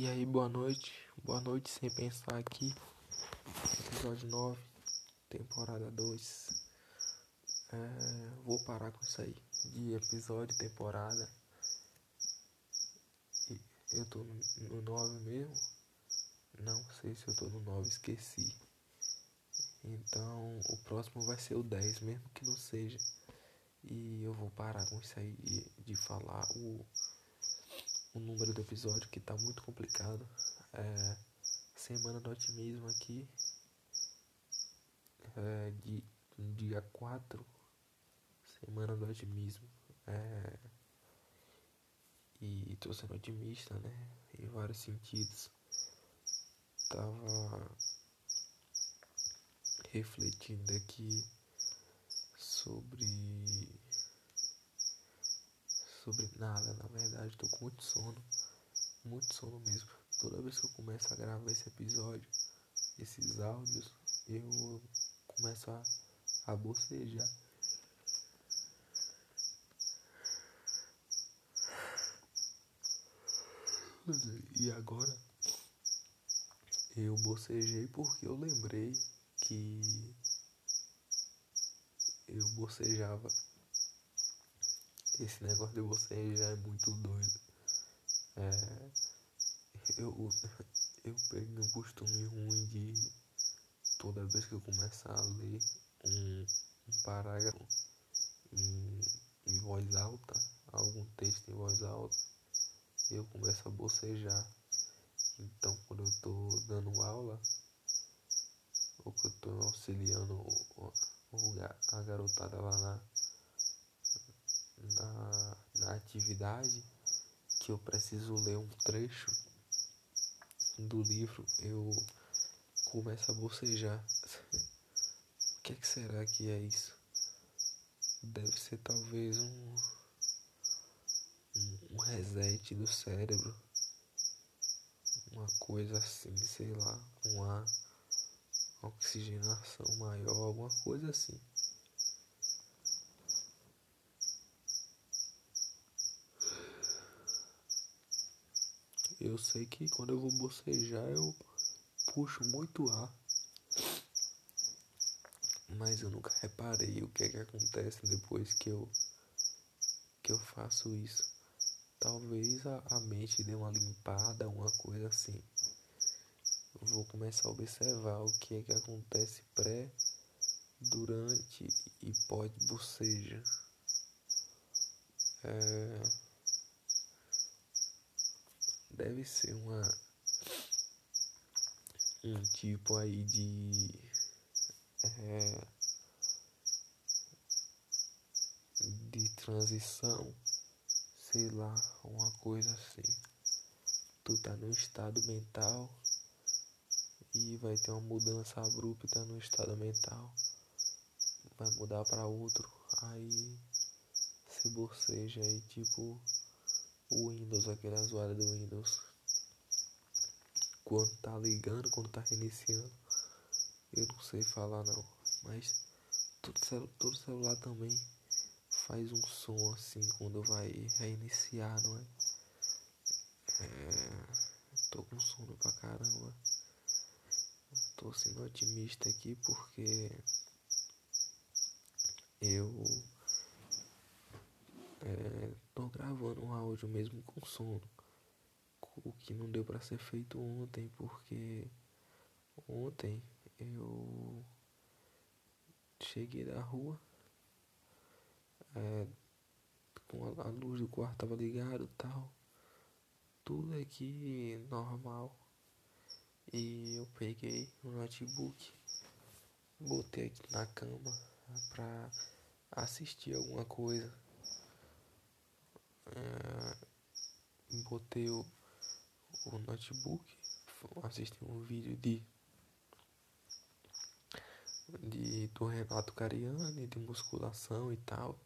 E aí, boa noite. Boa noite sem pensar aqui. Episódio 9, temporada 2. É, vou parar com isso aí. De episódio, temporada. Eu tô no 9 mesmo. Não sei se eu tô no 9, esqueci. Então o próximo vai ser o 10, mesmo que não seja. E eu vou parar com isso aí de falar o o número do episódio que tá muito complicado. É, semana do otimismo aqui. É, de, dia 4. Semana do otimismo. É, e tô sendo otimista, né? Em vários sentidos. Tava refletindo aqui sobre sobre nada, na verdade, tô com muito sono, muito sono mesmo. Toda vez que eu começo a gravar esse episódio, esses áudios, eu começo a, a bocejar. E agora eu bocejei porque eu lembrei que eu bocejava esse negócio de você já é muito doido. É, eu, eu peguei um costume ruim de toda vez que eu começar a ler um, um parágrafo em, em voz alta, algum texto em voz alta, eu começo a bocejar. Então quando eu tô dando aula, ou que eu tô auxiliando a garotada lá na atividade que eu preciso ler um trecho do livro, eu começo a bocejar. o que, é que será que é isso? Deve ser talvez um, um, reset do cérebro. Uma coisa assim, sei lá, uma oxigenação maior, alguma coisa assim. Eu sei que quando eu vou bocejar eu puxo muito ar. Mas eu nunca reparei o que é que acontece depois que eu que eu faço isso. Talvez a, a mente dê uma limpada, uma coisa assim. Vou começar a observar o que é que acontece pré, durante e pós boceja. É deve ser uma um tipo aí de é, de transição, sei lá, uma coisa assim. Tu tá num estado mental e vai ter uma mudança abrupta no estado mental, vai mudar para outro, aí se boceja aí tipo o Windows, aquele zoada do Windows. Quando tá ligando, quando tá reiniciando. Eu não sei falar não. Mas todo, celu todo celular também faz um som assim quando vai reiniciar, não é? é tô com sono pra caramba. Tô sendo otimista aqui porque eu é, tô gravando um áudio mesmo com sono. O que não deu para ser feito ontem, porque ontem eu cheguei da rua, é, com a, a luz do quarto tava ligado tal, tudo aqui normal. E eu peguei o notebook, botei aqui na cama pra assistir alguma coisa é, botei o, o notebook, assisti um vídeo de, de do Renato Cariani, de musculação e tal.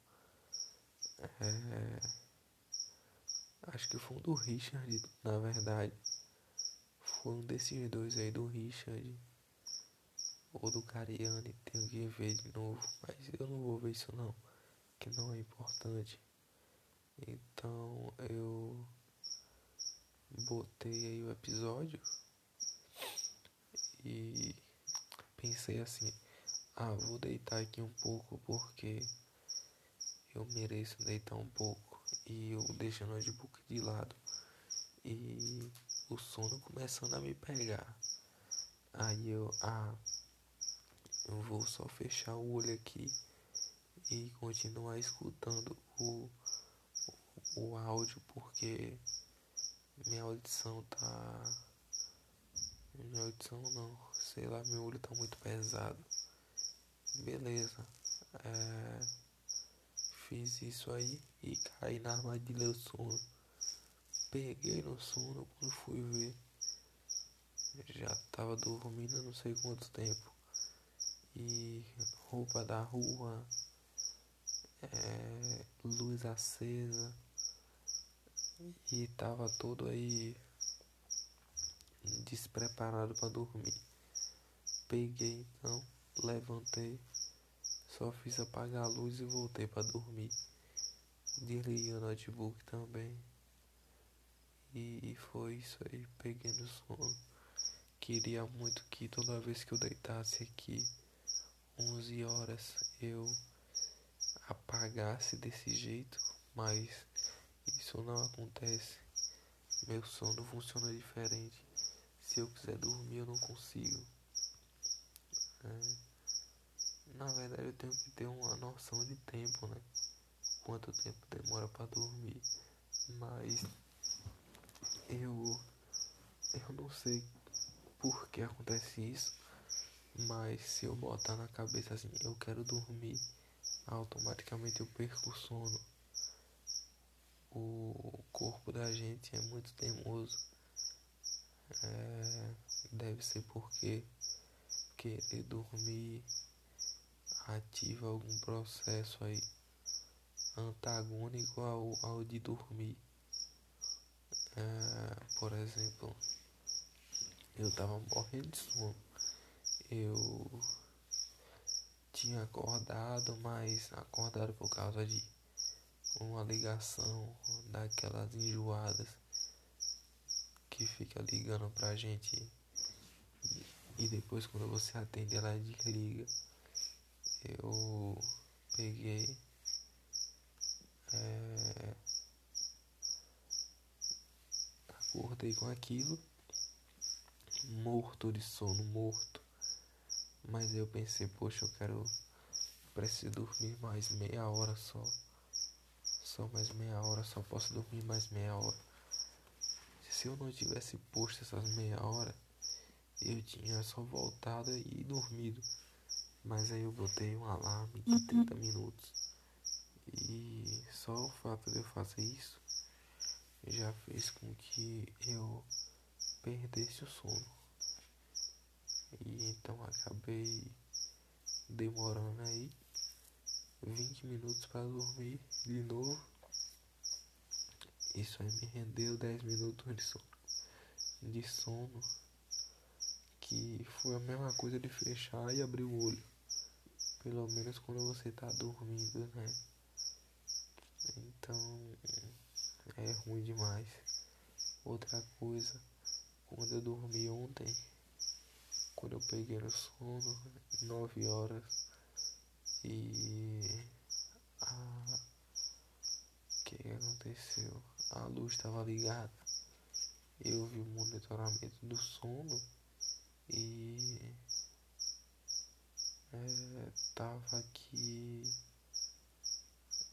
É, acho que foi um do Richard, na verdade. Foi um desses dois aí do Richard ou do Cariani, tenho que ver de novo, mas eu não vou ver isso não, que não é importante. Então eu botei aí o episódio e pensei assim, ah, vou deitar aqui um pouco porque eu mereço deitar um pouco e eu deixo o notebook de lado e o sono começando a me pegar. Aí eu, ah, eu vou só fechar o olho aqui e continuar escutando o, o, áudio porque minha audição tá. Minha audição não, sei lá, meu olho tá muito pesado. Beleza. É, fiz isso aí e caí na armadilha do sono. Peguei no sono quando fui ver. Já tava dormindo não sei quanto tempo. E roupa da rua, é, luz acesa e tava todo aí despreparado para dormir. Peguei então, levantei, só fiz apagar a luz e voltei para dormir. Desliguei o notebook também. E foi isso aí, peguei no sono. Queria muito que toda vez que eu deitasse aqui, 11 horas, eu apagasse desse jeito, mas isso não acontece. Meu sono funciona diferente. Se eu quiser dormir, eu não consigo. É. Na verdade, eu tenho que ter uma noção de tempo, né? Quanto tempo demora para dormir. Mas eu eu não sei por que acontece isso. Mas se eu botar na cabeça assim, eu quero dormir, automaticamente eu perco o sono o corpo da gente é muito teimoso. É, deve ser porque querer dormir ativa algum processo aí antagônico ao, ao de dormir. É, por exemplo, eu tava morrendo de sono. Eu tinha acordado, mas acordado por causa de uma ligação daquelas enjoadas que fica ligando pra gente e depois quando você atende ela desliga. Eu peguei é, acordei com aquilo morto de sono, morto. Mas eu pensei, poxa, eu quero preciso dormir mais meia hora só. Só mais meia hora, só posso dormir mais meia hora. Se eu não tivesse posto essas meia hora, eu tinha só voltado e dormido. Mas aí eu botei um alarme de 30 uhum. minutos. E só o fato de eu fazer isso já fez com que eu perdesse o sono. E então acabei demorando aí 20 minutos para dormir de novo. Isso aí me rendeu 10 minutos de sono. De sono. Que foi a mesma coisa de fechar e abrir o olho. Pelo menos quando você tá dormindo, né? Então é ruim demais. Outra coisa, quando eu dormi ontem, quando eu peguei no sono, 9 horas, e a que aconteceu? A luz estava ligada. Eu vi o monitoramento do sono e é, tava aqui.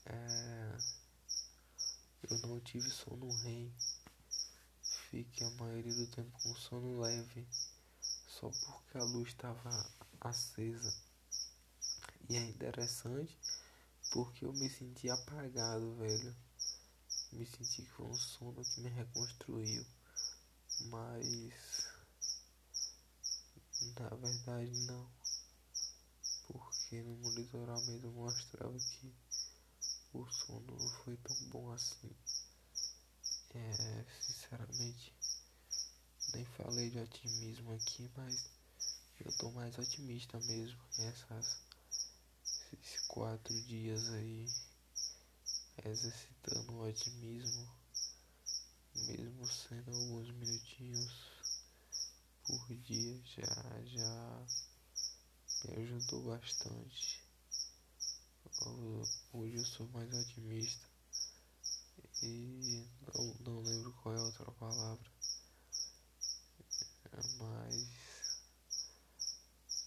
É, eu não tive sono REM. Fiquei a maioria do tempo com sono leve. Só porque a luz estava acesa. E é interessante porque eu me senti apagado, velho. Me senti que foi um sono que me reconstruiu. Mas na verdade não. Porque no monitoramento mostrava que o sono não foi tão bom assim. É, sinceramente, nem falei de otimismo aqui, mas eu tô mais otimista mesmo. Essas esses quatro dias aí exercitando o otimismo mesmo sendo alguns minutinhos por dia, já, já me ajudou bastante. Hoje eu sou mais otimista e não, não lembro qual é a outra palavra, mas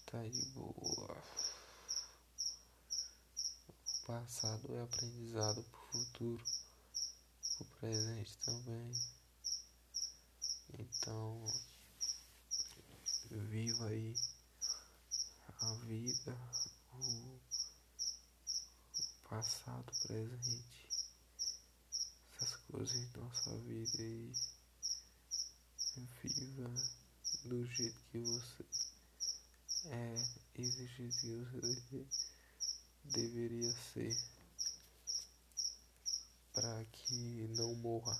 tá de boa. O passado é aprendizado para o futuro, o presente também. Então, viva aí a vida, o passado, presente, essas coisas em nossa vida e viva do jeito que você é e do jeito que você deveria ser para que não morra.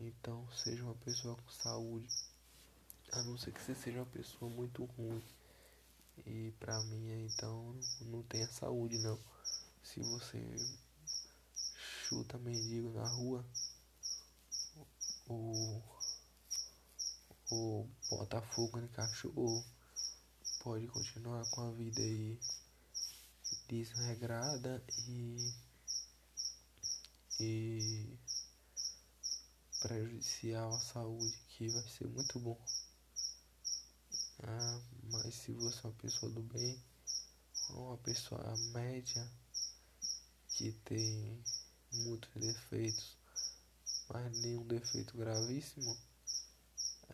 Então seja uma pessoa com saúde, a não ser que você seja uma pessoa muito ruim. E pra mim então não tem a saúde não. Se você chuta mendigo na rua ou, ou bota fogo no cachorro, pode continuar com a vida aí desregrada e, e prejudicial à saúde, que vai ser muito bom. Ah, mas se você é uma pessoa do bem, uma pessoa média, que tem muitos defeitos, mas nenhum defeito gravíssimo,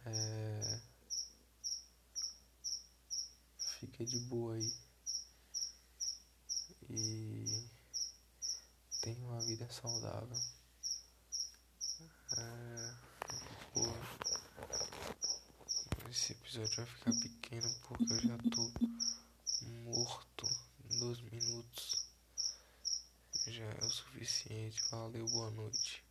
é... fica de boa aí tem uma vida saudável. É... Esse episódio vai ficar pequeno porque eu já tô morto em dois minutos já é o suficiente. Valeu, boa noite.